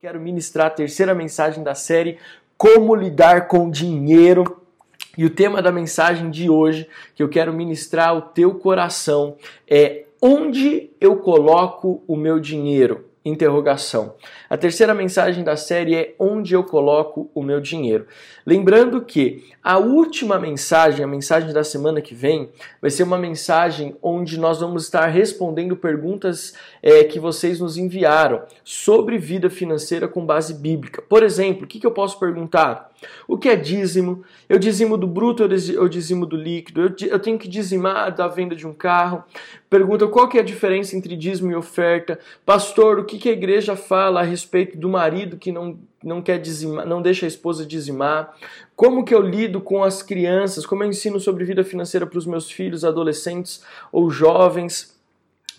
Quero ministrar a terceira mensagem da série Como lidar com dinheiro. E o tema da mensagem de hoje que eu quero ministrar ao teu coração é onde eu coloco o meu dinheiro? Interrogação. A terceira mensagem da série é onde eu coloco o meu dinheiro. Lembrando que a última mensagem, a mensagem da semana que vem, vai ser uma mensagem onde nós vamos estar respondendo perguntas é, que vocês nos enviaram sobre vida financeira com base bíblica. Por exemplo, o que, que eu posso perguntar? O que é dízimo? Eu dizimo do bruto, eu dizimo do líquido, eu, tenho que dizimar da venda de um carro. Pergunta qual que é a diferença entre dízimo e oferta. Pastor, o que, que a igreja fala a respeito do marido que não, não quer dizimar, não deixa a esposa dizimar? Como que eu lido com as crianças? Como eu ensino sobre vida financeira para os meus filhos, adolescentes ou jovens?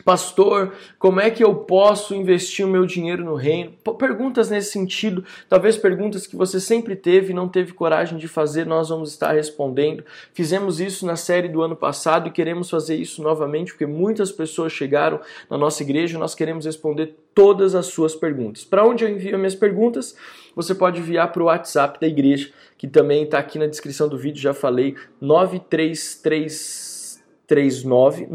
Pastor, como é que eu posso investir o meu dinheiro no reino? Perguntas nesse sentido, talvez perguntas que você sempre teve e não teve coragem de fazer, nós vamos estar respondendo. Fizemos isso na série do ano passado e queremos fazer isso novamente, porque muitas pessoas chegaram na nossa igreja e nós queremos responder todas as suas perguntas. Para onde eu envio minhas perguntas? Você pode enviar para o WhatsApp da igreja, que também está aqui na descrição do vídeo, já falei, 93339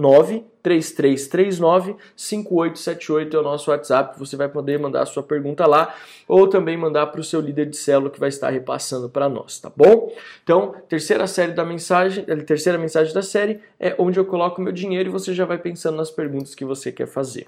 3339 5878 é o nosso WhatsApp. Você vai poder mandar a sua pergunta lá ou também mandar para o seu líder de célula que vai estar repassando para nós, tá bom? Então, terceira série da mensagem, a terceira mensagem da série é onde eu coloco meu dinheiro e você já vai pensando nas perguntas que você quer fazer.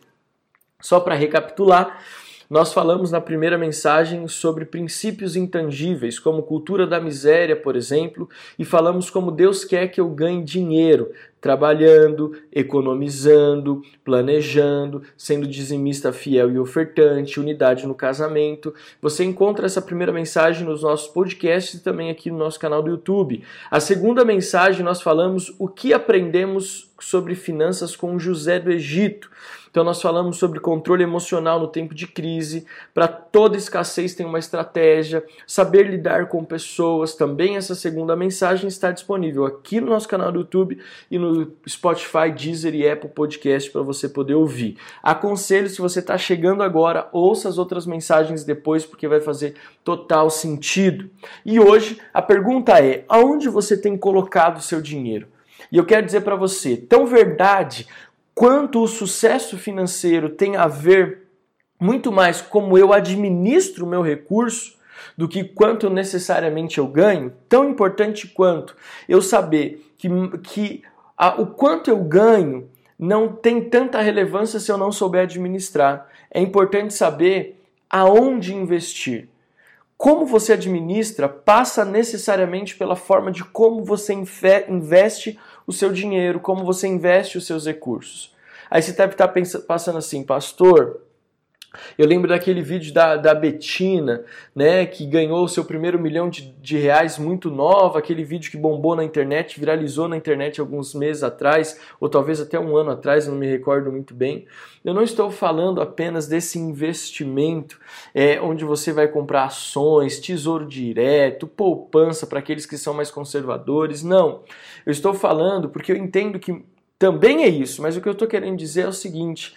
Só para recapitular, nós falamos na primeira mensagem sobre princípios intangíveis, como cultura da miséria, por exemplo, e falamos como Deus quer que eu ganhe dinheiro, trabalhando, economizando, planejando, sendo dizimista fiel e ofertante, unidade no casamento. Você encontra essa primeira mensagem nos nossos podcasts e também aqui no nosso canal do YouTube. A segunda mensagem nós falamos o que aprendemos sobre finanças com José do Egito. Então nós falamos sobre controle emocional no tempo de crise, para toda escassez tem uma estratégia, saber lidar com pessoas, também essa segunda mensagem está disponível aqui no nosso canal do YouTube e no Spotify, Deezer e Apple Podcast para você poder ouvir. Aconselho, se você está chegando agora, ouça as outras mensagens depois, porque vai fazer total sentido. E hoje a pergunta é: aonde você tem colocado o seu dinheiro? E eu quero dizer para você, tão verdade quanto o sucesso financeiro tem a ver muito mais como eu administro o meu recurso do que quanto necessariamente eu ganho, tão importante quanto eu saber que, que o quanto eu ganho não tem tanta relevância se eu não souber administrar. É importante saber aonde investir. Como você administra passa necessariamente pela forma de como você investe o seu dinheiro, como você investe os seus recursos. Aí você deve estar pensando assim, pastor, eu lembro daquele vídeo da, da Betina, né, que ganhou o seu primeiro milhão de, de reais muito nova, aquele vídeo que bombou na internet, viralizou na internet alguns meses atrás, ou talvez até um ano atrás, não me recordo muito bem. Eu não estou falando apenas desse investimento é, onde você vai comprar ações, tesouro direto, poupança para aqueles que são mais conservadores, não. Eu estou falando porque eu entendo que também é isso, mas o que eu estou querendo dizer é o seguinte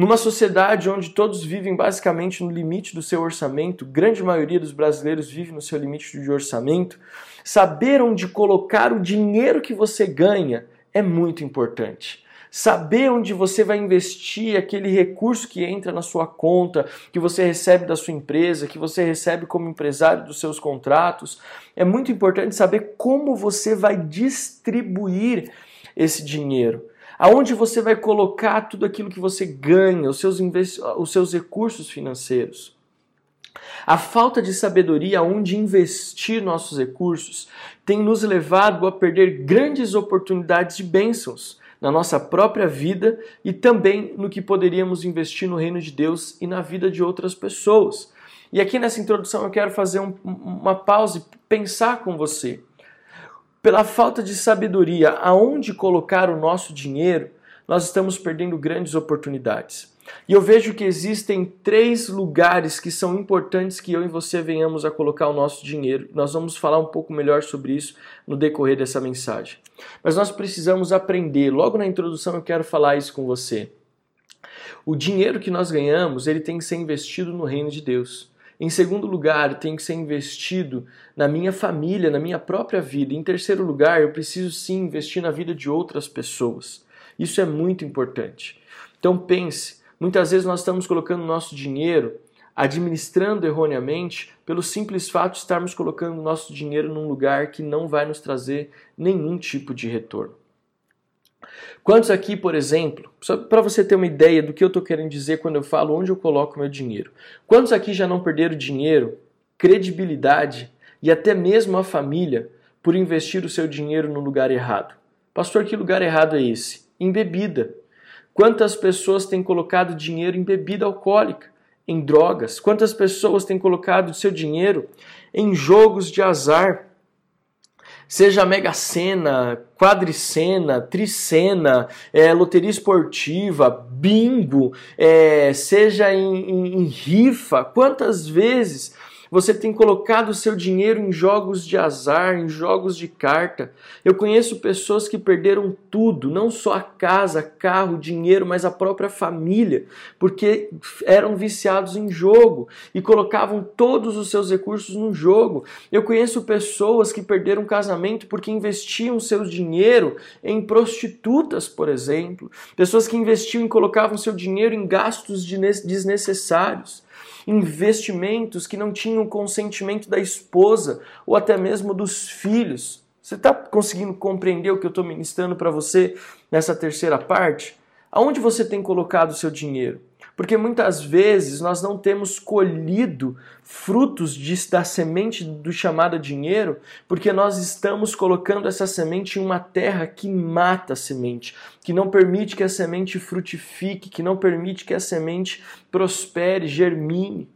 numa sociedade onde todos vivem basicamente no limite do seu orçamento, grande maioria dos brasileiros vive no seu limite de orçamento, saber onde colocar o dinheiro que você ganha é muito importante. Saber onde você vai investir aquele recurso que entra na sua conta, que você recebe da sua empresa, que você recebe como empresário dos seus contratos, é muito importante saber como você vai distribuir esse dinheiro aonde você vai colocar tudo aquilo que você ganha, os seus, os seus recursos financeiros. A falta de sabedoria onde investir nossos recursos tem nos levado a perder grandes oportunidades de bênçãos na nossa própria vida e também no que poderíamos investir no reino de Deus e na vida de outras pessoas. E aqui nessa introdução eu quero fazer um, uma pausa e pensar com você pela falta de sabedoria aonde colocar o nosso dinheiro, nós estamos perdendo grandes oportunidades. E eu vejo que existem três lugares que são importantes que eu e você venhamos a colocar o nosso dinheiro. Nós vamos falar um pouco melhor sobre isso no decorrer dessa mensagem. Mas nós precisamos aprender, logo na introdução eu quero falar isso com você. O dinheiro que nós ganhamos, ele tem que ser investido no reino de Deus. Em segundo lugar, tem que ser investido na minha família, na minha própria vida. Em terceiro lugar, eu preciso sim investir na vida de outras pessoas. Isso é muito importante. Então pense, muitas vezes nós estamos colocando nosso dinheiro administrando erroneamente pelo simples fato de estarmos colocando nosso dinheiro num lugar que não vai nos trazer nenhum tipo de retorno. Quantos aqui, por exemplo, só para você ter uma ideia do que eu estou querendo dizer quando eu falo onde eu coloco meu dinheiro, quantos aqui já não perderam dinheiro, credibilidade e até mesmo a família por investir o seu dinheiro no lugar errado? Pastor, que lugar errado é esse? Em bebida. Quantas pessoas têm colocado dinheiro em bebida alcoólica? em drogas? Quantas pessoas têm colocado seu dinheiro em jogos de azar? Seja Mega Sena, Quadricena, Tricena, é, loteria esportiva, bingo, é, seja em, em, em rifa. Quantas vezes você tem colocado seu dinheiro em jogos de azar, em jogos de carta. Eu conheço pessoas que perderam tudo, não só a casa, carro, dinheiro, mas a própria família, porque eram viciados em jogo e colocavam todos os seus recursos no jogo. Eu conheço pessoas que perderam casamento porque investiam seu dinheiro em prostitutas, por exemplo. Pessoas que investiam e colocavam seu dinheiro em gastos desnecessários investimentos que não tinham consentimento da esposa ou até mesmo dos filhos. Você está conseguindo compreender o que eu estou ministrando para você nessa terceira parte? Aonde você tem colocado o seu dinheiro? Porque muitas vezes nós não temos colhido frutos de, da semente do chamado dinheiro, porque nós estamos colocando essa semente em uma terra que mata a semente, que não permite que a semente frutifique, que não permite que a semente prospere, germine.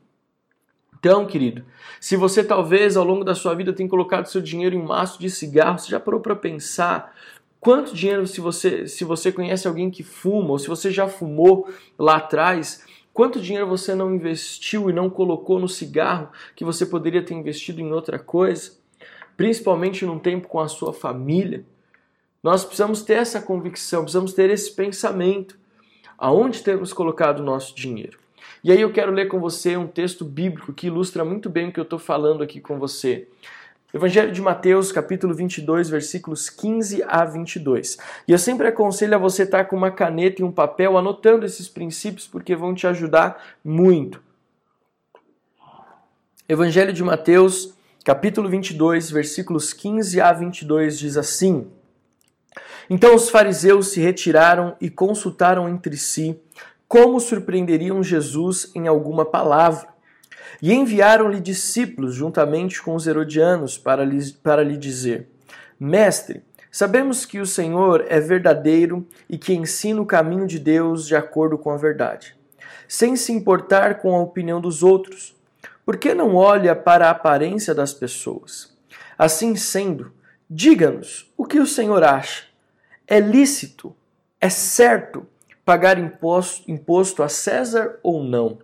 Então, querido, se você talvez ao longo da sua vida tenha colocado seu dinheiro em maço de cigarro, você já parou para pensar Quanto dinheiro, se você, se você conhece alguém que fuma, ou se você já fumou lá atrás, quanto dinheiro você não investiu e não colocou no cigarro que você poderia ter investido em outra coisa? Principalmente num tempo com a sua família. Nós precisamos ter essa convicção, precisamos ter esse pensamento. Aonde temos colocado o nosso dinheiro? E aí eu quero ler com você um texto bíblico que ilustra muito bem o que eu estou falando aqui com você. Evangelho de Mateus, capítulo 22, versículos 15 a 22. E eu sempre aconselho a você estar com uma caneta e um papel anotando esses princípios porque vão te ajudar muito. Evangelho de Mateus, capítulo 22, versículos 15 a 22 diz assim: Então os fariseus se retiraram e consultaram entre si como surpreenderiam Jesus em alguma palavra. E enviaram-lhe discípulos juntamente com os herodianos para lhe, para lhe dizer: Mestre, sabemos que o Senhor é verdadeiro e que ensina o caminho de Deus de acordo com a verdade, sem se importar com a opinião dos outros. Por que não olha para a aparência das pessoas? Assim sendo, diga-nos o que o Senhor acha. É lícito, é certo pagar imposto, imposto a César ou não?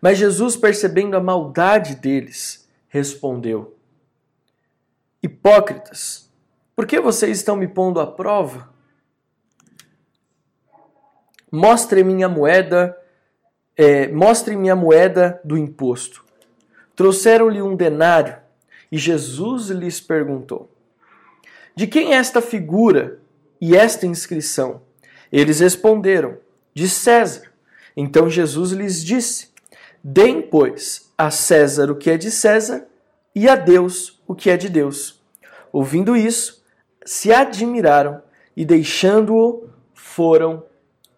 Mas Jesus, percebendo a maldade deles, respondeu: Hipócritas, por que vocês estão me pondo à prova? Mostrem-me a moeda, é, mostrem-me a moeda do imposto. Trouxeram-lhe um denário e Jesus lhes perguntou: De quem é esta figura e esta inscrição? Eles responderam: De César. Então Jesus lhes disse: Deem, pois, a César o que é de César e a Deus o que é de Deus. Ouvindo isso, se admiraram e, deixando-o, foram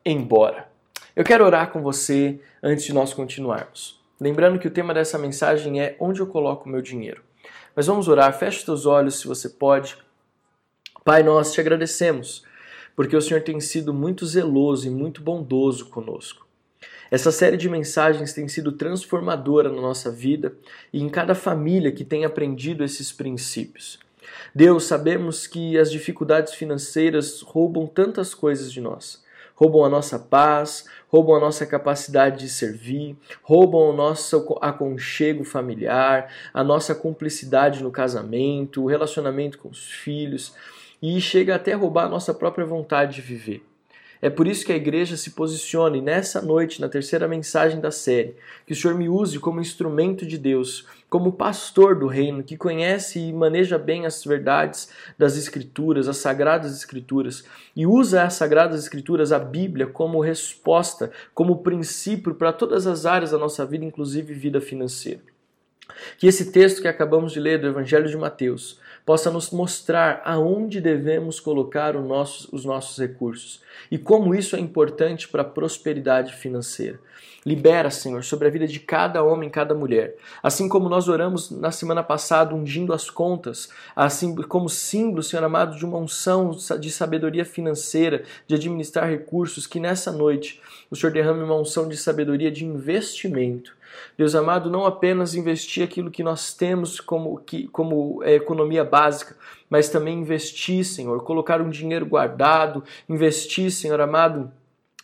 embora. Eu quero orar com você antes de nós continuarmos. Lembrando que o tema dessa mensagem é onde eu coloco o meu dinheiro. Mas vamos orar, feche os teus olhos se você pode. Pai, nós te agradecemos, porque o Senhor tem sido muito zeloso e muito bondoso conosco. Essa série de mensagens tem sido transformadora na nossa vida e em cada família que tem aprendido esses princípios. Deus, sabemos que as dificuldades financeiras roubam tantas coisas de nós. Roubam a nossa paz, roubam a nossa capacidade de servir, roubam o nosso aconchego familiar, a nossa cumplicidade no casamento, o relacionamento com os filhos e chega até a roubar a nossa própria vontade de viver. É por isso que a igreja se posicione nessa noite, na terceira mensagem da série, que o Senhor me use como instrumento de Deus, como pastor do reino, que conhece e maneja bem as verdades das Escrituras, as sagradas Escrituras, e usa as sagradas Escrituras, a Bíblia, como resposta, como princípio para todas as áreas da nossa vida, inclusive vida financeira. Que esse texto que acabamos de ler do Evangelho de Mateus possa nos mostrar aonde devemos colocar os nossos recursos e como isso é importante para a prosperidade financeira. Libera, Senhor, sobre a vida de cada homem cada mulher. Assim como nós oramos na semana passada, ungindo as contas, assim como símbolo, Senhor amado, de uma unção de sabedoria financeira, de administrar recursos, que nessa noite o Senhor derrame uma unção de sabedoria de investimento Deus amado, não apenas investir aquilo que nós temos como, que, como é, economia básica, mas também investir, Senhor, colocar um dinheiro guardado, investir, Senhor amado,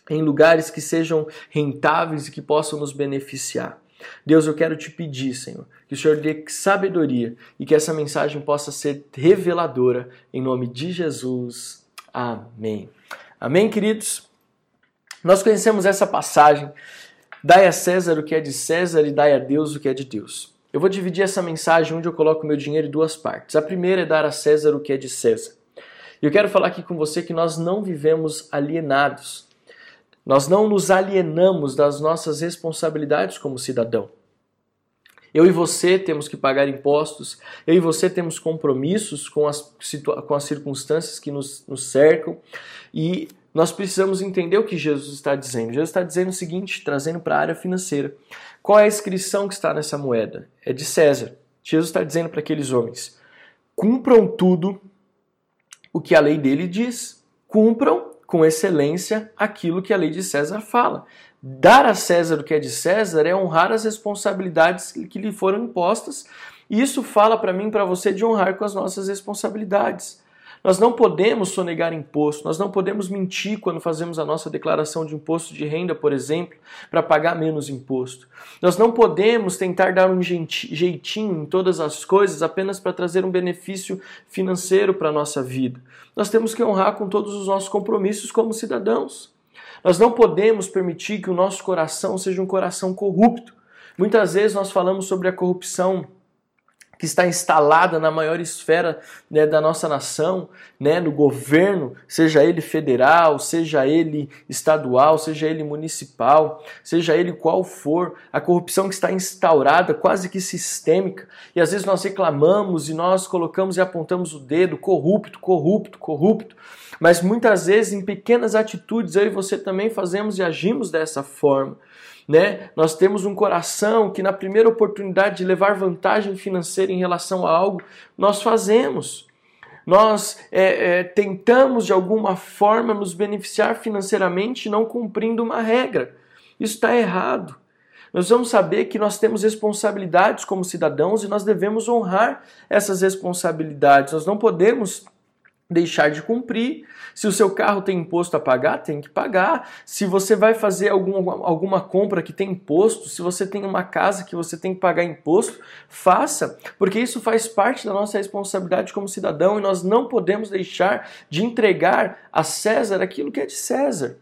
em lugares que sejam rentáveis e que possam nos beneficiar. Deus, eu quero te pedir, Senhor, que o Senhor dê sabedoria e que essa mensagem possa ser reveladora, em nome de Jesus. Amém. Amém, queridos? Nós conhecemos essa passagem Dai a César o que é de César e dai a Deus o que é de Deus. Eu vou dividir essa mensagem onde eu coloco meu dinheiro em duas partes. A primeira é dar a César o que é de César. E eu quero falar aqui com você que nós não vivemos alienados. Nós não nos alienamos das nossas responsabilidades como cidadão. Eu e você temos que pagar impostos, eu e você temos compromissos com as, com as circunstâncias que nos, nos cercam, e nós precisamos entender o que Jesus está dizendo. Jesus está dizendo o seguinte, trazendo para a área financeira. Qual é a inscrição que está nessa moeda? É de César. Jesus está dizendo para aqueles homens: cumpram tudo o que a lei dele diz. Cumpram com excelência aquilo que a lei de César fala. Dar a César o que é de César é honrar as responsabilidades que lhe foram impostas. E isso fala para mim, para você, de honrar com as nossas responsabilidades. Nós não podemos sonegar imposto, nós não podemos mentir quando fazemos a nossa declaração de imposto de renda, por exemplo, para pagar menos imposto. Nós não podemos tentar dar um jeitinho em todas as coisas apenas para trazer um benefício financeiro para a nossa vida. Nós temos que honrar com todos os nossos compromissos como cidadãos. Nós não podemos permitir que o nosso coração seja um coração corrupto. Muitas vezes nós falamos sobre a corrupção que está instalada na maior esfera né, da nossa nação, né, no governo, seja ele federal, seja ele estadual, seja ele municipal, seja ele qual for, a corrupção que está instaurada, quase que sistêmica, e às vezes nós reclamamos e nós colocamos e apontamos o dedo, corrupto, corrupto, corrupto, mas muitas vezes em pequenas atitudes eu e você também fazemos e agimos dessa forma né? Nós temos um coração que na primeira oportunidade de levar vantagem financeira em relação a algo, nós fazemos. Nós é, é, tentamos de alguma forma nos beneficiar financeiramente não cumprindo uma regra. Isso está errado. Nós vamos saber que nós temos responsabilidades como cidadãos e nós devemos honrar essas responsabilidades. Nós não podemos deixar de cumprir. Se o seu carro tem imposto a pagar, tem que pagar. Se você vai fazer algum, alguma compra que tem imposto, se você tem uma casa que você tem que pagar imposto, faça, porque isso faz parte da nossa responsabilidade como cidadão e nós não podemos deixar de entregar a César aquilo que é de César.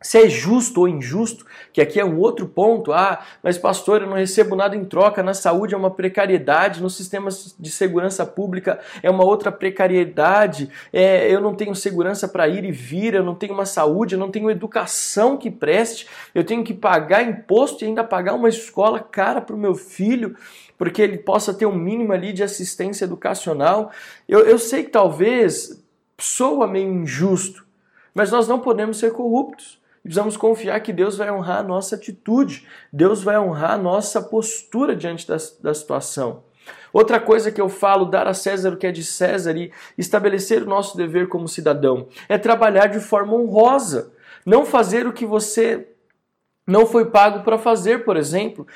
Se é justo ou injusto, que aqui é um outro ponto. Ah, mas pastor, eu não recebo nada em troca. Na saúde é uma precariedade, no sistema de segurança pública é uma outra precariedade. É, eu não tenho segurança para ir e vir, eu não tenho uma saúde, eu não tenho educação que preste. Eu tenho que pagar imposto e ainda pagar uma escola cara para o meu filho, porque ele possa ter um mínimo ali de assistência educacional. Eu, eu sei que talvez soa meio injusto, mas nós não podemos ser corruptos. Precisamos confiar que Deus vai honrar a nossa atitude, Deus vai honrar a nossa postura diante da, da situação. Outra coisa que eu falo, dar a César o que é de César e estabelecer o nosso dever como cidadão, é trabalhar de forma honrosa, não fazer o que você não foi pago para fazer, por exemplo.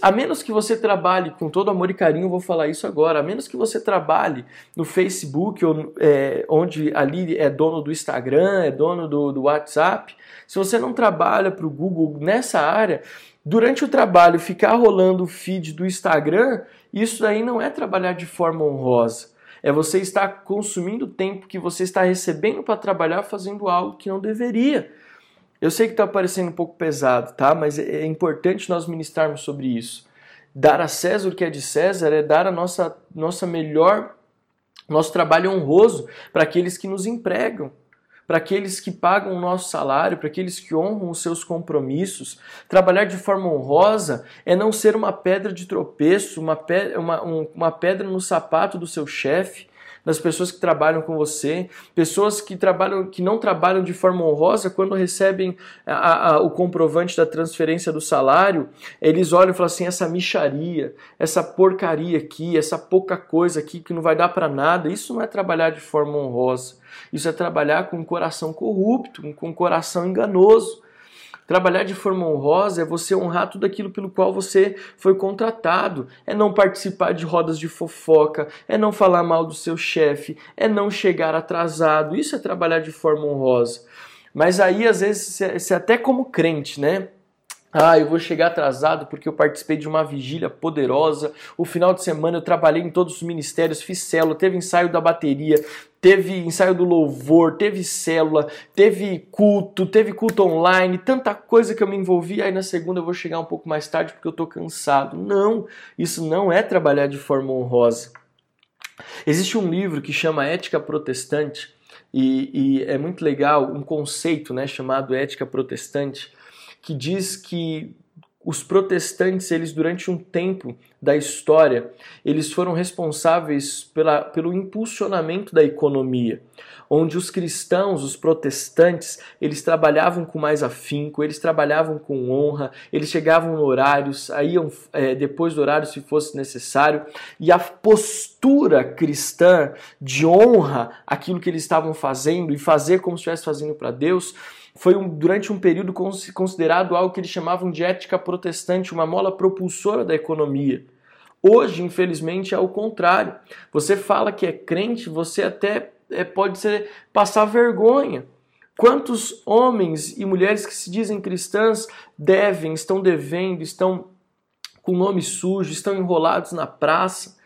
A menos que você trabalhe com todo amor e carinho, vou falar isso agora, a menos que você trabalhe no Facebook, ou, é, onde ali é dono do Instagram, é dono do, do WhatsApp, se você não trabalha para o Google nessa área, durante o trabalho ficar rolando o feed do Instagram, isso aí não é trabalhar de forma honrosa. É você estar consumindo tempo que você está recebendo para trabalhar fazendo algo que não deveria. Eu sei que está parecendo um pouco pesado, tá? Mas é importante nós ministrarmos sobre isso. Dar a César o que é de César é dar a nossa, nossa melhor, nosso trabalho honroso para aqueles que nos empregam para aqueles que pagam o nosso salário, para aqueles que honram os seus compromissos. Trabalhar de forma honrosa é não ser uma pedra de tropeço, uma, uma, um, uma pedra no sapato do seu chefe, das pessoas que trabalham com você, pessoas que trabalham, que não trabalham de forma honrosa, quando recebem a, a, o comprovante da transferência do salário, eles olham e falam assim: essa micharia, essa porcaria aqui, essa pouca coisa aqui que não vai dar para nada, isso não é trabalhar de forma honrosa. Isso é trabalhar com um coração corrupto, com um coração enganoso. Trabalhar de forma honrosa é você honrar tudo aquilo pelo qual você foi contratado. É não participar de rodas de fofoca, é não falar mal do seu chefe, é não chegar atrasado. Isso é trabalhar de forma honrosa. Mas aí, às vezes, você até como crente, né? Ah, eu vou chegar atrasado porque eu participei de uma vigília poderosa. O final de semana eu trabalhei em todos os ministérios, fiz célula, teve ensaio da bateria, teve ensaio do louvor, teve célula, teve culto, teve culto online, tanta coisa que eu me envolvi. Aí na segunda eu vou chegar um pouco mais tarde porque eu tô cansado. Não, isso não é trabalhar de forma honrosa. Existe um livro que chama Ética Protestante e, e é muito legal um conceito, né, chamado Ética Protestante que diz que os protestantes, eles durante um tempo da história, eles foram responsáveis pela, pelo impulsionamento da economia, onde os cristãos, os protestantes, eles trabalhavam com mais afinco, eles trabalhavam com honra, eles chegavam no horário, saíam é, depois do horário se fosse necessário, e a postura cristã de honra aquilo que eles estavam fazendo e fazer como se estivesse fazendo para Deus foi um, durante um período considerado algo que eles chamavam de ética protestante, uma mola propulsora da economia. Hoje, infelizmente, é o contrário. Você fala que é crente, você até é, pode ser, passar vergonha. Quantos homens e mulheres que se dizem cristãs devem, estão devendo, estão com nome sujo, estão enrolados na praça?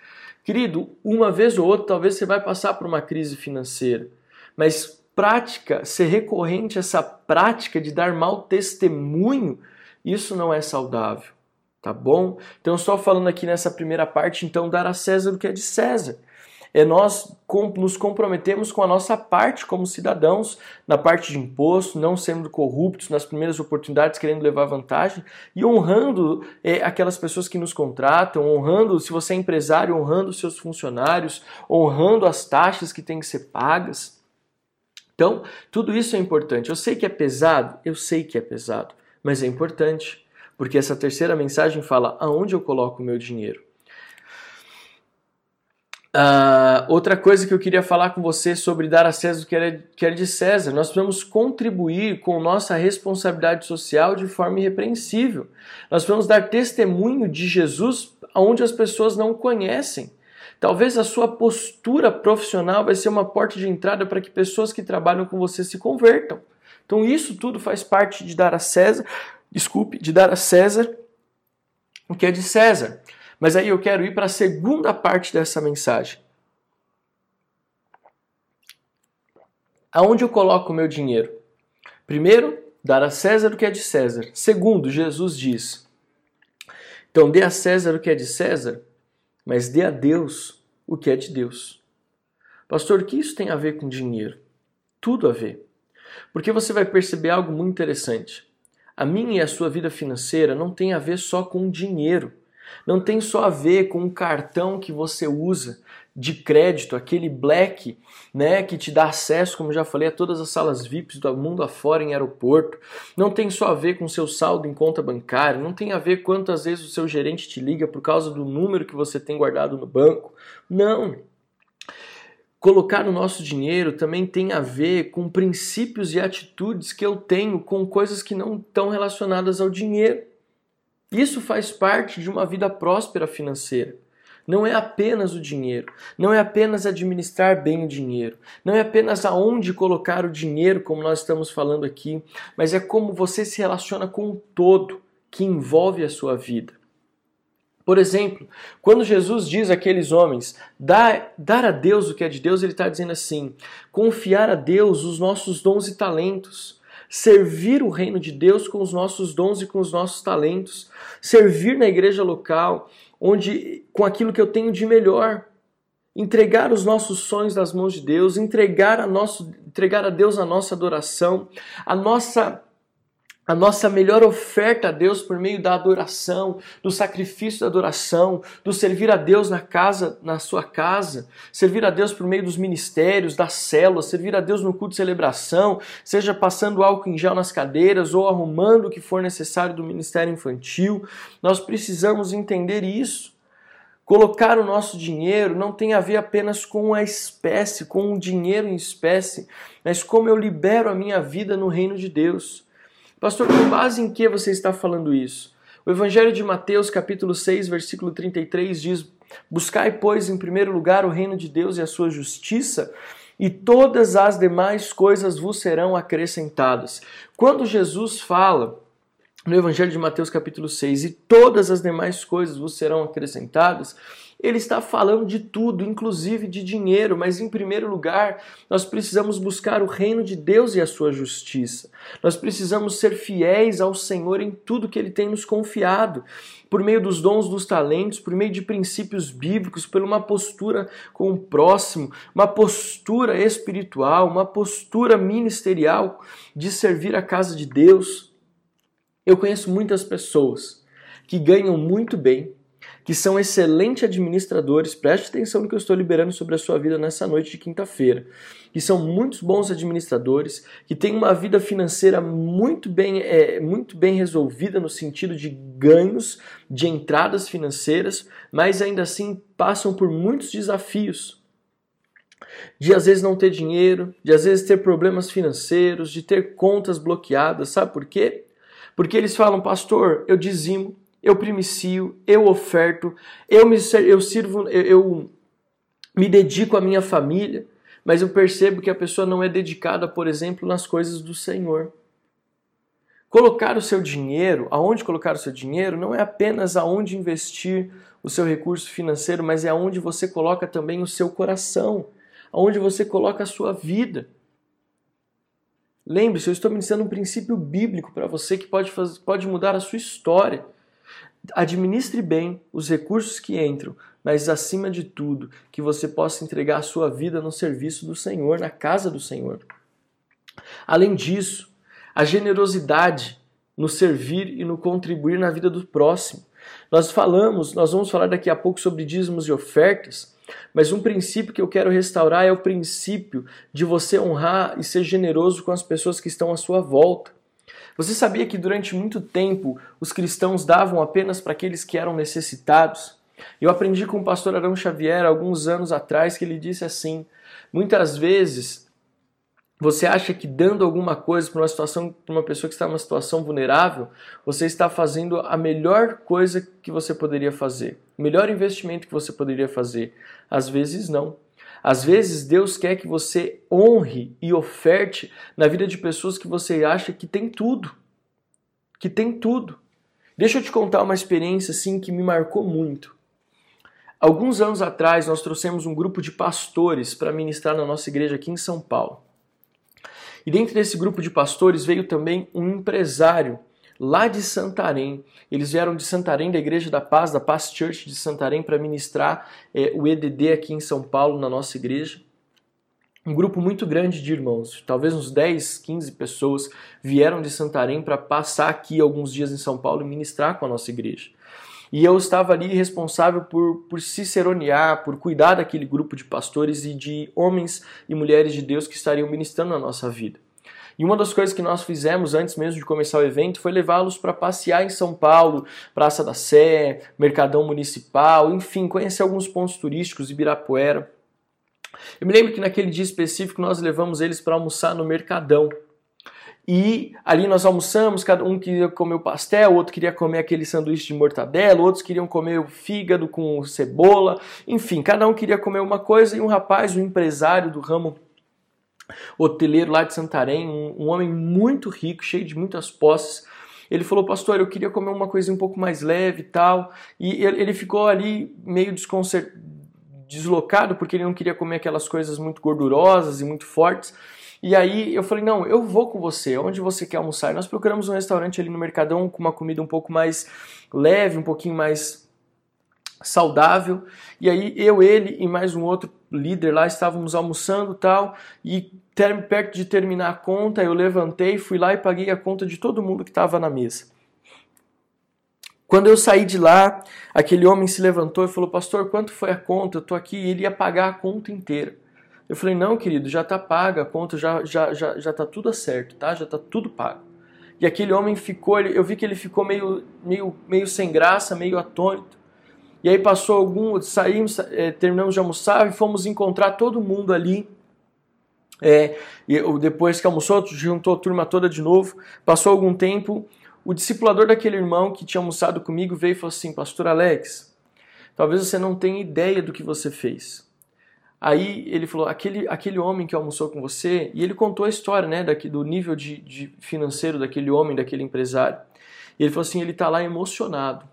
Querido, uma vez ou outra, talvez você vai passar por uma crise financeira, mas prática, ser recorrente essa prática de dar mau testemunho, isso não é saudável, tá bom? Então, só falando aqui nessa primeira parte, então, dar a César o que é de César. É nós nos comprometemos com a nossa parte como cidadãos, na parte de imposto, não sendo corruptos nas primeiras oportunidades, querendo levar vantagem e honrando é, aquelas pessoas que nos contratam, honrando, se você é empresário, honrando seus funcionários, honrando as taxas que têm que ser pagas. Então, tudo isso é importante. Eu sei que é pesado, eu sei que é pesado, mas é importante, porque essa terceira mensagem fala aonde eu coloco o meu dinheiro. Uh, outra coisa que eu queria falar com você sobre dar a César o que era, que era de César. Nós precisamos contribuir com nossa responsabilidade social de forma irrepreensível. Nós precisamos dar testemunho de Jesus onde as pessoas não conhecem. Talvez a sua postura profissional vai ser uma porta de entrada para que pessoas que trabalham com você se convertam. Então isso tudo faz parte de dar a César, desculpe, de dar a César o que é de César. Mas aí eu quero ir para a segunda parte dessa mensagem. Aonde eu coloco o meu dinheiro? Primeiro, dar a César o que é de César. Segundo, Jesus diz: Então dê a César o que é de César mas dê a Deus o que é de Deus. Pastor, o que isso tem a ver com dinheiro? Tudo a ver. Porque você vai perceber algo muito interessante. A minha e a sua vida financeira não tem a ver só com dinheiro. Não tem só a ver com o cartão que você usa de crédito, aquele black, né, que te dá acesso, como já falei, a todas as salas VIPs do mundo afora em aeroporto. Não tem só a ver com seu saldo em conta bancária, não tem a ver quantas vezes o seu gerente te liga por causa do número que você tem guardado no banco. Não. Colocar o nosso dinheiro também tem a ver com princípios e atitudes que eu tenho com coisas que não estão relacionadas ao dinheiro. Isso faz parte de uma vida próspera financeira. Não é apenas o dinheiro, não é apenas administrar bem o dinheiro, não é apenas aonde colocar o dinheiro, como nós estamos falando aqui, mas é como você se relaciona com o todo que envolve a sua vida. Por exemplo, quando Jesus diz àqueles homens dar, dar a Deus o que é de Deus, ele está dizendo assim: confiar a Deus os nossos dons e talentos, servir o reino de Deus com os nossos dons e com os nossos talentos, servir na igreja local, onde com aquilo que eu tenho de melhor, entregar os nossos sonhos nas mãos de Deus, entregar a nosso, entregar a Deus a nossa adoração, a nossa a nossa melhor oferta a Deus por meio da adoração, do sacrifício da adoração, do servir a Deus na casa, na sua casa, servir a Deus por meio dos ministérios, das células, servir a Deus no culto de celebração, seja passando álcool em gel nas cadeiras ou arrumando o que for necessário do ministério infantil. Nós precisamos entender isso. Colocar o nosso dinheiro não tem a ver apenas com a espécie, com o dinheiro em espécie, mas como eu libero a minha vida no reino de Deus. Pastor, com base em que você está falando isso? O Evangelho de Mateus, capítulo 6, versículo 33 diz: Buscai, pois, em primeiro lugar o reino de Deus e a sua justiça, e todas as demais coisas vos serão acrescentadas. Quando Jesus fala no Evangelho de Mateus, capítulo 6, e todas as demais coisas vos serão acrescentadas, ele está falando de tudo, inclusive de dinheiro, mas em primeiro lugar, nós precisamos buscar o reino de Deus e a sua justiça. Nós precisamos ser fiéis ao Senhor em tudo que ele tem nos confiado, por meio dos dons dos talentos, por meio de princípios bíblicos, por uma postura com o próximo, uma postura espiritual, uma postura ministerial de servir a casa de Deus. Eu conheço muitas pessoas que ganham muito bem, que são excelentes administradores, preste atenção no que eu estou liberando sobre a sua vida nessa noite de quinta-feira, que são muitos bons administradores, que têm uma vida financeira muito bem, é, muito bem resolvida no sentido de ganhos, de entradas financeiras, mas ainda assim passam por muitos desafios. De às vezes não ter dinheiro, de às vezes ter problemas financeiros, de ter contas bloqueadas, sabe por quê? Porque eles falam, pastor, eu dizimo, eu primicio, eu oferto, eu me eu sirvo, eu, eu me dedico à minha família, mas eu percebo que a pessoa não é dedicada, por exemplo, nas coisas do Senhor. Colocar o seu dinheiro, aonde colocar o seu dinheiro, não é apenas aonde investir o seu recurso financeiro, mas é aonde você coloca também o seu coração, aonde você coloca a sua vida. Lembre-se, eu estou me ensinando um princípio bíblico para você que pode, fazer, pode mudar a sua história. Administre bem os recursos que entram, mas acima de tudo, que você possa entregar a sua vida no serviço do Senhor, na casa do Senhor. Além disso, a generosidade no servir e no contribuir na vida do próximo. Nós falamos, nós vamos falar daqui a pouco sobre dízimos e ofertas, mas um princípio que eu quero restaurar é o princípio de você honrar e ser generoso com as pessoas que estão à sua volta. Você sabia que durante muito tempo os cristãos davam apenas para aqueles que eram necessitados? Eu aprendi com o pastor Arão Xavier alguns anos atrás que ele disse assim: muitas vezes você acha que dando alguma coisa para uma situação, para uma pessoa que está numa situação vulnerável, você está fazendo a melhor coisa que você poderia fazer, o melhor investimento que você poderia fazer. Às vezes não. Às vezes Deus quer que você honre e oferte na vida de pessoas que você acha que tem tudo. Que tem tudo. Deixa eu te contar uma experiência assim que me marcou muito. Alguns anos atrás nós trouxemos um grupo de pastores para ministrar na nossa igreja aqui em São Paulo. E dentro desse grupo de pastores veio também um empresário lá de Santarém. Eles vieram de Santarém, da Igreja da Paz, da Paz Church de Santarém, para ministrar é, o EDD aqui em São Paulo, na nossa igreja. Um grupo muito grande de irmãos, talvez uns 10, 15 pessoas, vieram de Santarém para passar aqui alguns dias em São Paulo e ministrar com a nossa igreja. E eu estava ali responsável por, por ciceronear, por cuidar daquele grupo de pastores e de homens e mulheres de Deus que estariam ministrando na nossa vida. E uma das coisas que nós fizemos antes mesmo de começar o evento foi levá-los para passear em São Paulo, Praça da Sé, Mercadão Municipal, enfim, conhecer alguns pontos turísticos de Ibirapuera. Eu me lembro que naquele dia específico nós levamos eles para almoçar no Mercadão. E ali nós almoçamos, cada um queria comer o pastel, outro queria comer aquele sanduíche de mortadela, outros queriam comer o fígado com cebola, enfim, cada um queria comer uma coisa e um rapaz, um empresário do ramo hoteleiro lá de Santarém, um, um homem muito rico, cheio de muitas posses. ele falou, pastor, eu queria comer uma coisa um pouco mais leve e tal. E ele ficou ali meio deslocado, porque ele não queria comer aquelas coisas muito gordurosas e muito fortes. E aí eu falei, não, eu vou com você, onde você quer almoçar? nós procuramos um restaurante ali no Mercadão com uma comida um pouco mais leve, um pouquinho mais saudável. E aí eu, ele e mais um outro líder lá estávamos almoçando tal e perto de terminar a conta eu levantei, fui lá e paguei a conta de todo mundo que estava na mesa. Quando eu saí de lá, aquele homem se levantou e falou: Pastor, quanto foi a conta? Eu estou aqui. E ele ia pagar a conta inteira. Eu falei: Não, querido, já está paga a conta, já já já já está tudo certo, tá? Já está tudo pago. E aquele homem ficou, eu vi que ele ficou meio meio meio sem graça, meio atônito. E aí passou algum, saímos, é, terminamos de almoçar e fomos encontrar todo mundo ali. É, e depois que almoçou, juntou a turma toda de novo. Passou algum tempo, o discipulador daquele irmão que tinha almoçado comigo veio e falou assim: Pastor Alex, talvez você não tenha ideia do que você fez. Aí ele falou: aquele, aquele homem que almoçou com você, e ele contou a história né, daqui, do nível de, de financeiro daquele homem, daquele empresário. E ele falou assim: ele está lá emocionado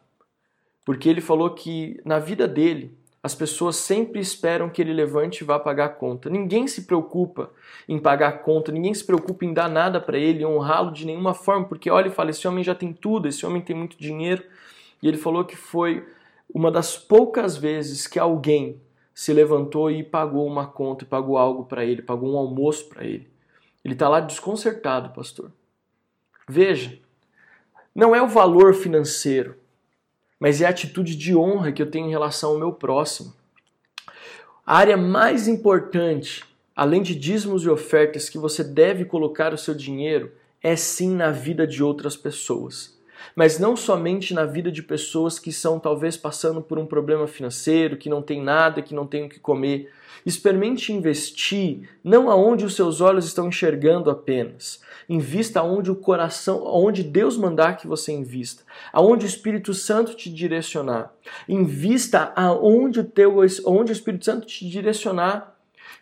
porque ele falou que na vida dele as pessoas sempre esperam que ele levante e vá pagar a conta. Ninguém se preocupa em pagar a conta, ninguém se preocupa em dar nada para ele, honrá-lo de nenhuma forma, porque olha e fala: esse homem já tem tudo, esse homem tem muito dinheiro. E ele falou que foi uma das poucas vezes que alguém se levantou e pagou uma conta, pagou algo para ele, pagou um almoço para ele. Ele está lá desconcertado, pastor. Veja, não é o valor financeiro, mas é a atitude de honra que eu tenho em relação ao meu próximo. A área mais importante, além de dízimos e ofertas, que você deve colocar o seu dinheiro é sim na vida de outras pessoas mas não somente na vida de pessoas que estão talvez passando por um problema financeiro, que não tem nada, que não tem o que comer. Experimente investir não aonde os seus olhos estão enxergando apenas. Invista aonde o coração, aonde Deus mandar que você invista, aonde o Espírito Santo te direcionar. Invista aonde o teu, onde o Espírito Santo te direcionar.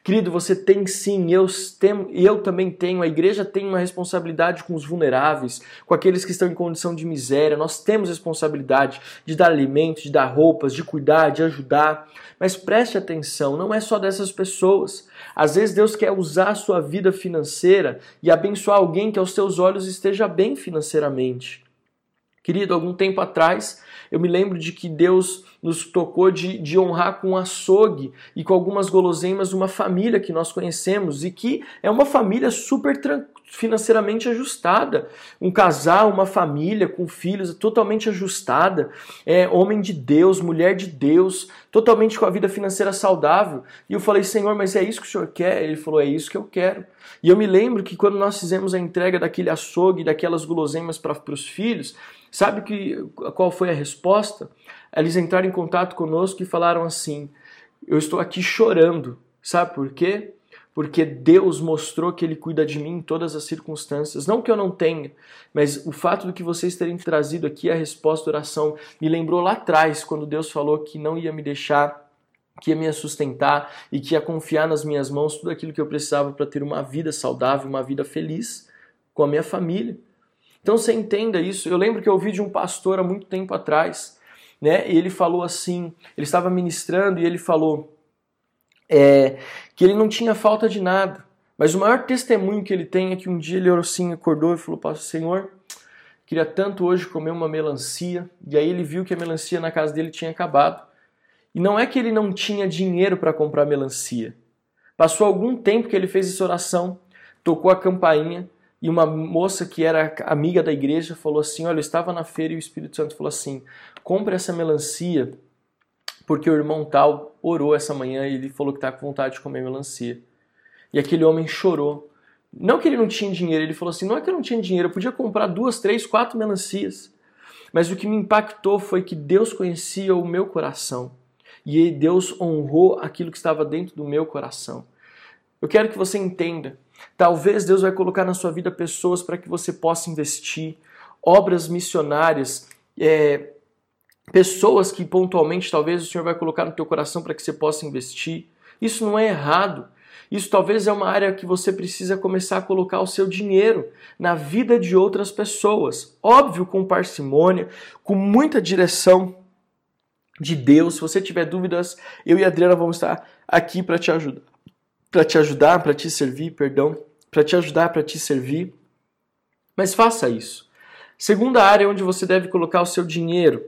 Querido, você tem sim, eu, tem, eu também tenho, a igreja tem uma responsabilidade com os vulneráveis, com aqueles que estão em condição de miséria. Nós temos responsabilidade de dar alimentos, de dar roupas, de cuidar, de ajudar. Mas preste atenção, não é só dessas pessoas. Às vezes Deus quer usar a sua vida financeira e abençoar alguém que aos seus olhos esteja bem financeiramente. Querido, algum tempo atrás, eu me lembro de que Deus nos tocou de, de honrar com açougue e com algumas guloseimas uma família que nós conhecemos e que é uma família super financeiramente ajustada. Um casal, uma família com filhos totalmente ajustada, é, homem de Deus, mulher de Deus, totalmente com a vida financeira saudável. E eu falei, Senhor, mas é isso que o Senhor quer? Ele falou, é isso que eu quero. E eu me lembro que quando nós fizemos a entrega daquele açougue, daquelas guloseimas para os filhos, Sabe que, qual foi a resposta? Eles entraram em contato conosco e falaram assim: Eu estou aqui chorando. Sabe por quê? Porque Deus mostrou que Ele cuida de mim em todas as circunstâncias. Não que eu não tenha, mas o fato de que vocês terem trazido aqui a resposta da oração me lembrou lá atrás, quando Deus falou que não ia me deixar que ia me sustentar e que ia confiar nas minhas mãos tudo aquilo que eu precisava para ter uma vida saudável, uma vida feliz com a minha família. Então você entenda isso. Eu lembro que eu ouvi de um pastor há muito tempo atrás, né? E ele falou assim, ele estava ministrando e ele falou é, que ele não tinha falta de nada. Mas o maior testemunho que ele tem é que um dia ele orou assim, acordou e falou para o Senhor, queria tanto hoje comer uma melancia. E aí ele viu que a melancia na casa dele tinha acabado. E não é que ele não tinha dinheiro para comprar melancia. Passou algum tempo que ele fez essa oração, tocou a campainha e uma moça que era amiga da igreja falou assim: Olha, eu estava na feira e o Espírito Santo falou assim: compre essa melancia, porque o irmão tal orou essa manhã e ele falou que está com vontade de comer melancia. E aquele homem chorou. Não que ele não tinha dinheiro, ele falou assim: não é que eu não tinha dinheiro, eu podia comprar duas, três, quatro melancias. Mas o que me impactou foi que Deus conhecia o meu coração. E Deus honrou aquilo que estava dentro do meu coração. Eu quero que você entenda Talvez Deus vai colocar na sua vida pessoas para que você possa investir, obras missionárias, é, pessoas que pontualmente talvez o Senhor vai colocar no teu coração para que você possa investir. Isso não é errado, Isso talvez é uma área que você precisa começar a colocar o seu dinheiro na vida de outras pessoas. Óbvio, com parcimônia, com muita direção de Deus. Se você tiver dúvidas, eu e a Adriana vamos estar aqui para te ajudar, para te ajudar, para te servir, perdão, para te ajudar, para te servir. Mas faça isso. Segunda área onde você deve colocar o seu dinheiro.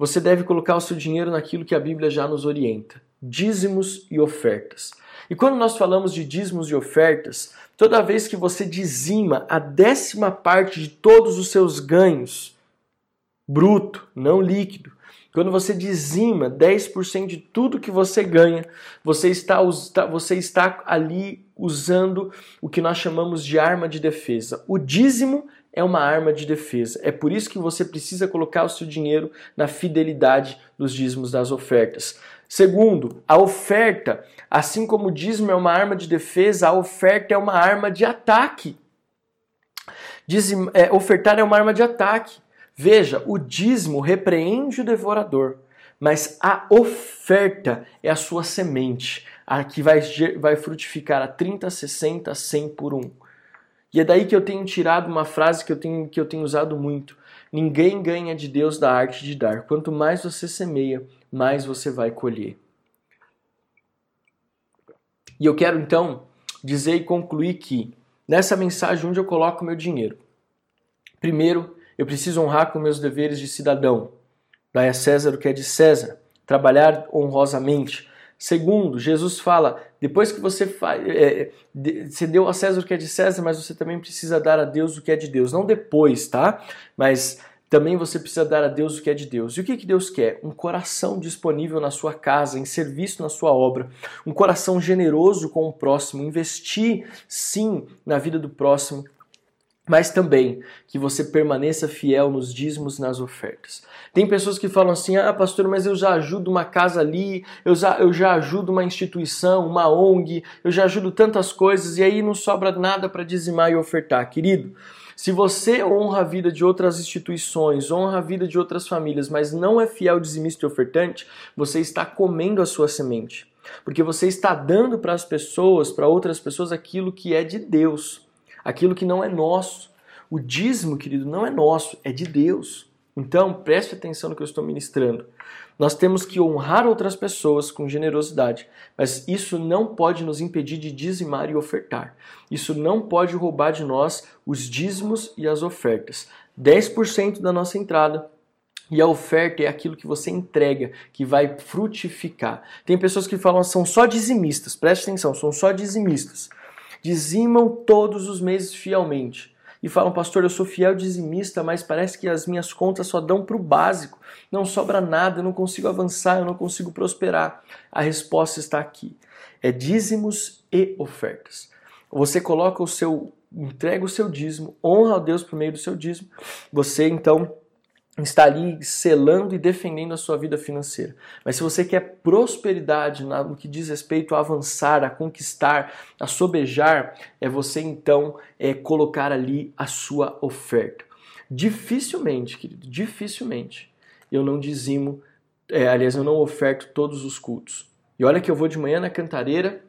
Você deve colocar o seu dinheiro naquilo que a Bíblia já nos orienta: dízimos e ofertas. E quando nós falamos de dízimos e ofertas, toda vez que você dizima a décima parte de todos os seus ganhos, bruto, não líquido, quando você dizima 10% de tudo que você ganha, você está, você está ali usando o que nós chamamos de arma de defesa. O dízimo é uma arma de defesa. É por isso que você precisa colocar o seu dinheiro na fidelidade dos dízimos das ofertas. Segundo, a oferta, assim como o dízimo é uma arma de defesa, a oferta é uma arma de ataque. Dizim, é, ofertar é uma arma de ataque. Veja, o dízimo repreende o devorador, mas a oferta é a sua semente, a que vai, vai frutificar a 30, 60, 100 por um. E é daí que eu tenho tirado uma frase que eu tenho, que eu tenho usado muito. Ninguém ganha de Deus da arte de dar. Quanto mais você semeia, mais você vai colher. E eu quero então dizer e concluir que nessa mensagem onde eu coloco meu dinheiro. Primeiro, eu preciso honrar com meus deveres de cidadão. Dai a César o que é de César. Trabalhar honrosamente. Segundo, Jesus fala: depois que você faz, é, você deu a César o que é de César, mas você também precisa dar a Deus o que é de Deus. Não depois, tá? Mas também você precisa dar a Deus o que é de Deus. E o que, que Deus quer? Um coração disponível na sua casa, em serviço na sua obra, um coração generoso com o próximo, investir sim na vida do próximo, mas também que você permaneça fiel nos dízimos nas ofertas. Tem pessoas que falam assim: ah, pastor, mas eu já ajudo uma casa ali, eu já, eu já ajudo uma instituição, uma ONG, eu já ajudo tantas coisas e aí não sobra nada para dizimar e ofertar. Querido, se você honra a vida de outras instituições, honra a vida de outras famílias, mas não é fiel dizimista e ofertante, você está comendo a sua semente. Porque você está dando para as pessoas, para outras pessoas, aquilo que é de Deus, aquilo que não é nosso. O dízimo, querido, não é nosso, é de Deus. Então, preste atenção no que eu estou ministrando. Nós temos que honrar outras pessoas com generosidade, mas isso não pode nos impedir de dizimar e ofertar. Isso não pode roubar de nós os dízimos e as ofertas. 10% da nossa entrada e a oferta é aquilo que você entrega, que vai frutificar. Tem pessoas que falam são só dizimistas, preste atenção, são só dizimistas. Dizimam todos os meses fielmente e falam, pastor, eu sou fiel dizimista, mas parece que as minhas contas só dão para o básico, não sobra nada, eu não consigo avançar, eu não consigo prosperar. A resposta está aqui: é dízimos e ofertas. Você coloca o seu, entrega o seu dízimo, honra a Deus por meio do seu dízimo, você então está ali selando e defendendo a sua vida financeira. Mas se você quer prosperidade no que diz respeito a avançar, a conquistar, a sobejar, é você então é, colocar ali a sua oferta. Dificilmente, querido, dificilmente eu não dizimo, é, aliás, eu não oferto todos os cultos. E olha que eu vou de manhã na cantareira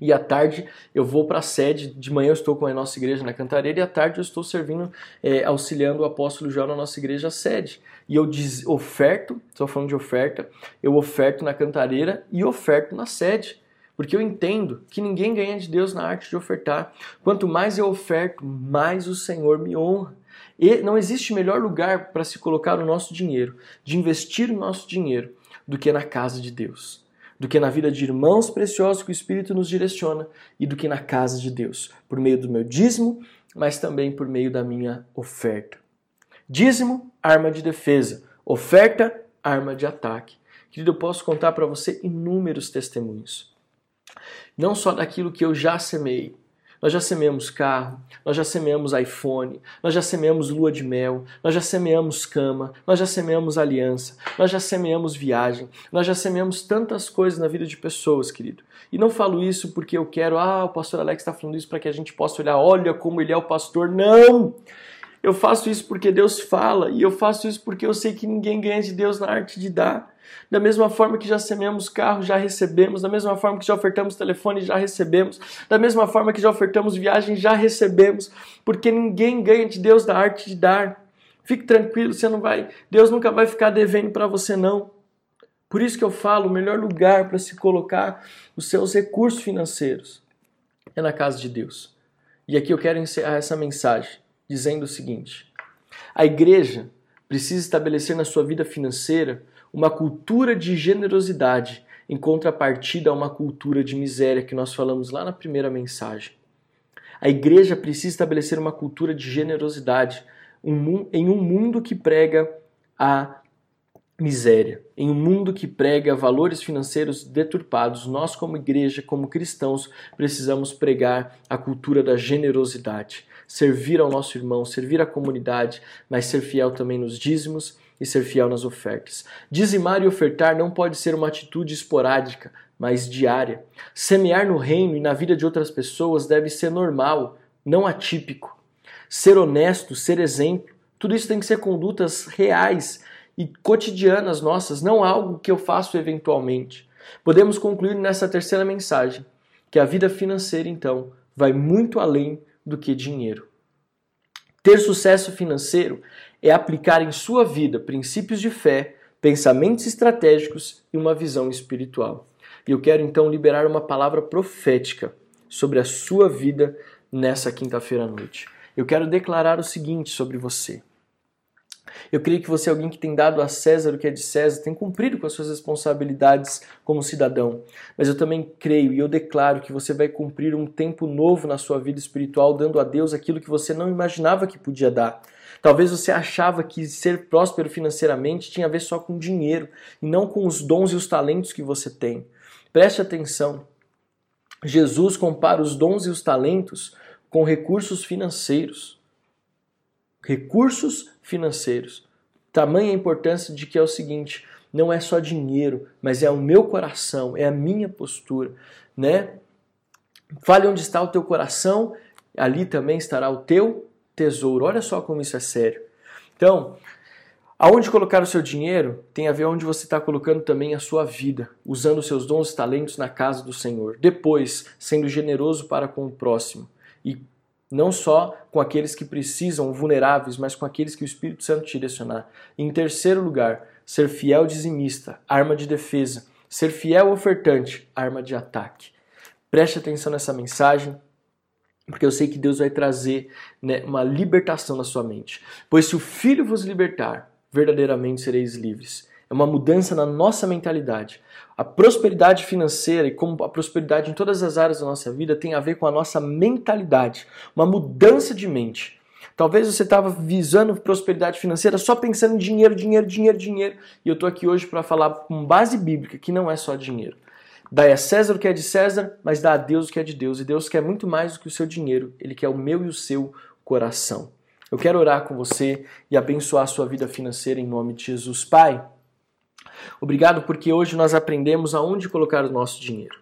e à tarde eu vou para a sede. De manhã eu estou com a nossa igreja na Cantareira e à tarde eu estou servindo, é, auxiliando o apóstolo João na nossa igreja sede. E eu diz, oferto, estou falando de oferta, eu oferto na Cantareira e oferto na sede. Porque eu entendo que ninguém ganha de Deus na arte de ofertar. Quanto mais eu oferto, mais o Senhor me honra. E não existe melhor lugar para se colocar o nosso dinheiro, de investir o nosso dinheiro, do que na casa de Deus do que na vida de irmãos preciosos que o Espírito nos direciona e do que na casa de Deus, por meio do meu dízimo, mas também por meio da minha oferta. Dízimo, arma de defesa. Oferta, arma de ataque. Querido, eu posso contar para você inúmeros testemunhos. Não só daquilo que eu já semei, nós já semeamos carro, nós já semeamos iPhone, nós já semeamos lua de mel, nós já semeamos cama, nós já semeamos aliança, nós já semeamos viagem, nós já semeamos tantas coisas na vida de pessoas, querido. E não falo isso porque eu quero, ah, o pastor Alex está falando isso para que a gente possa olhar, olha como ele é o pastor. Não! Eu faço isso porque Deus fala e eu faço isso porque eu sei que ninguém ganha de Deus na arte de dar. Da mesma forma que já semeamos carro, já recebemos. Da mesma forma que já ofertamos telefone, já recebemos. Da mesma forma que já ofertamos viagem, já recebemos. Porque ninguém ganha de Deus da arte de dar. Fique tranquilo, você não vai. Deus nunca vai ficar devendo para você não. Por isso que eu falo, o melhor lugar para se colocar os seus recursos financeiros é na casa de Deus. E aqui eu quero encerrar essa mensagem dizendo o seguinte: a igreja precisa estabelecer na sua vida financeira uma cultura de generosidade em contrapartida a uma cultura de miséria que nós falamos lá na primeira mensagem. A igreja precisa estabelecer uma cultura de generosidade em um mundo que prega a miséria. Em um mundo que prega valores financeiros deturpados, nós, como igreja, como cristãos, precisamos pregar a cultura da generosidade, servir ao nosso irmão, servir à comunidade, mas ser fiel também nos dízimos e ser fiel nas ofertas. Dizimar e ofertar não pode ser uma atitude esporádica, mas diária. Semear no reino e na vida de outras pessoas deve ser normal, não atípico. Ser honesto, ser exemplo, tudo isso tem que ser condutas reais e cotidianas nossas, não algo que eu faço eventualmente. Podemos concluir nessa terceira mensagem que a vida financeira, então, vai muito além do que dinheiro. Ter sucesso financeiro é aplicar em sua vida princípios de fé, pensamentos estratégicos e uma visão espiritual. E eu quero então liberar uma palavra profética sobre a sua vida nessa quinta-feira à noite. Eu quero declarar o seguinte sobre você. Eu creio que você é alguém que tem dado a César o que é de César, tem cumprido com as suas responsabilidades como cidadão. Mas eu também creio e eu declaro que você vai cumprir um tempo novo na sua vida espiritual, dando a Deus aquilo que você não imaginava que podia dar. Talvez você achava que ser próspero financeiramente tinha a ver só com dinheiro e não com os dons e os talentos que você tem. Preste atenção. Jesus compara os dons e os talentos com recursos financeiros. Recursos financeiros. Tamanha importância de que é o seguinte, não é só dinheiro, mas é o meu coração, é a minha postura, né? Fale onde está o teu coração, ali também estará o teu tesouro. Olha só como isso é sério. Então, aonde colocar o seu dinheiro tem a ver onde você está colocando também a sua vida, usando seus dons e talentos na casa do Senhor. Depois, sendo generoso para com o próximo e não só com aqueles que precisam, vulneráveis, mas com aqueles que o Espírito Santo te direcionar. Em terceiro lugar, ser fiel dizimista, arma de defesa. Ser fiel ofertante, arma de ataque. Preste atenção nessa mensagem, porque eu sei que Deus vai trazer né, uma libertação na sua mente. Pois se o Filho vos libertar, verdadeiramente sereis livres. É uma mudança na nossa mentalidade. A prosperidade financeira e como a prosperidade em todas as áreas da nossa vida tem a ver com a nossa mentalidade, uma mudança de mente. Talvez você estava visando prosperidade financeira só pensando em dinheiro, dinheiro, dinheiro, dinheiro. E eu estou aqui hoje para falar com base bíblica que não é só dinheiro. Dá a César o que é de César, mas dá a Deus o que é de Deus. E Deus quer muito mais do que o seu dinheiro, Ele quer o meu e o seu coração. Eu quero orar com você e abençoar a sua vida financeira em nome de Jesus. Pai. Obrigado porque hoje nós aprendemos aonde colocar o nosso dinheiro.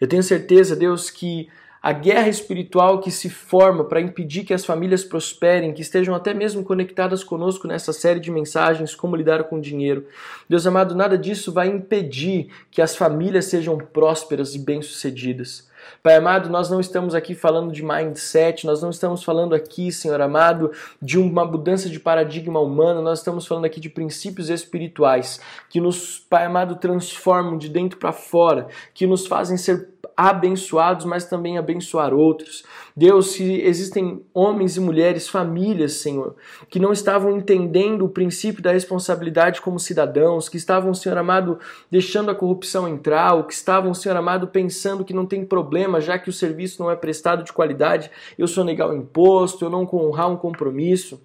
Eu tenho certeza, Deus, que a guerra espiritual que se forma para impedir que as famílias prosperem, que estejam até mesmo conectadas conosco nessa série de mensagens, como lidar com o dinheiro. Deus amado, nada disso vai impedir que as famílias sejam prósperas e bem-sucedidas. Pai amado, nós não estamos aqui falando de mindset, nós não estamos falando aqui, Senhor amado, de uma mudança de paradigma humano, nós estamos falando aqui de princípios espirituais que nos, Pai amado, transformam de dentro para fora, que nos fazem ser abençoados, mas também abençoar outros. Deus, se existem homens e mulheres, famílias, Senhor, que não estavam entendendo o princípio da responsabilidade como cidadãos, que estavam, Senhor amado, deixando a corrupção entrar, ou que estavam, Senhor amado, pensando que não tem problema, já que o serviço não é prestado de qualidade, eu sou negar o imposto, eu não honrar um compromisso.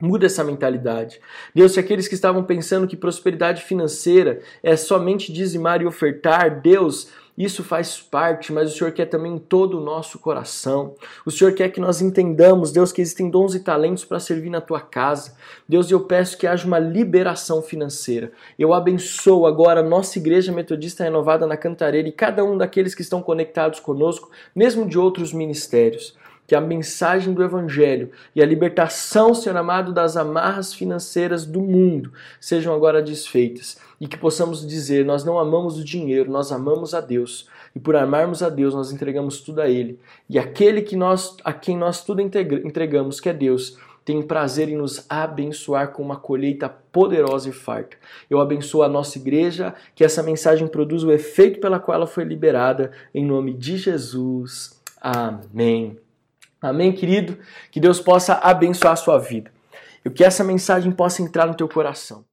Muda essa mentalidade. Deus, se aqueles que estavam pensando que prosperidade financeira é somente dizimar e ofertar, Deus, isso faz parte, mas o Senhor quer também todo o nosso coração. O Senhor quer que nós entendamos, Deus, que existem dons e talentos para servir na tua casa. Deus, eu peço que haja uma liberação financeira. Eu abençoo agora a nossa igreja metodista renovada na Cantareira e cada um daqueles que estão conectados conosco, mesmo de outros ministérios. Que a mensagem do Evangelho e a libertação, Senhor amado, das amarras financeiras do mundo sejam agora desfeitas e que possamos dizer: nós não amamos o dinheiro, nós amamos a Deus. E por amarmos a Deus, nós entregamos tudo a Ele. E aquele que nós, a quem nós tudo entregamos, que é Deus, tem prazer em nos abençoar com uma colheita poderosa e farta. Eu abençoo a nossa igreja, que essa mensagem produza o efeito pela qual ela foi liberada, em nome de Jesus. Amém. Amém, querido? Que Deus possa abençoar a sua vida. E que essa mensagem possa entrar no teu coração.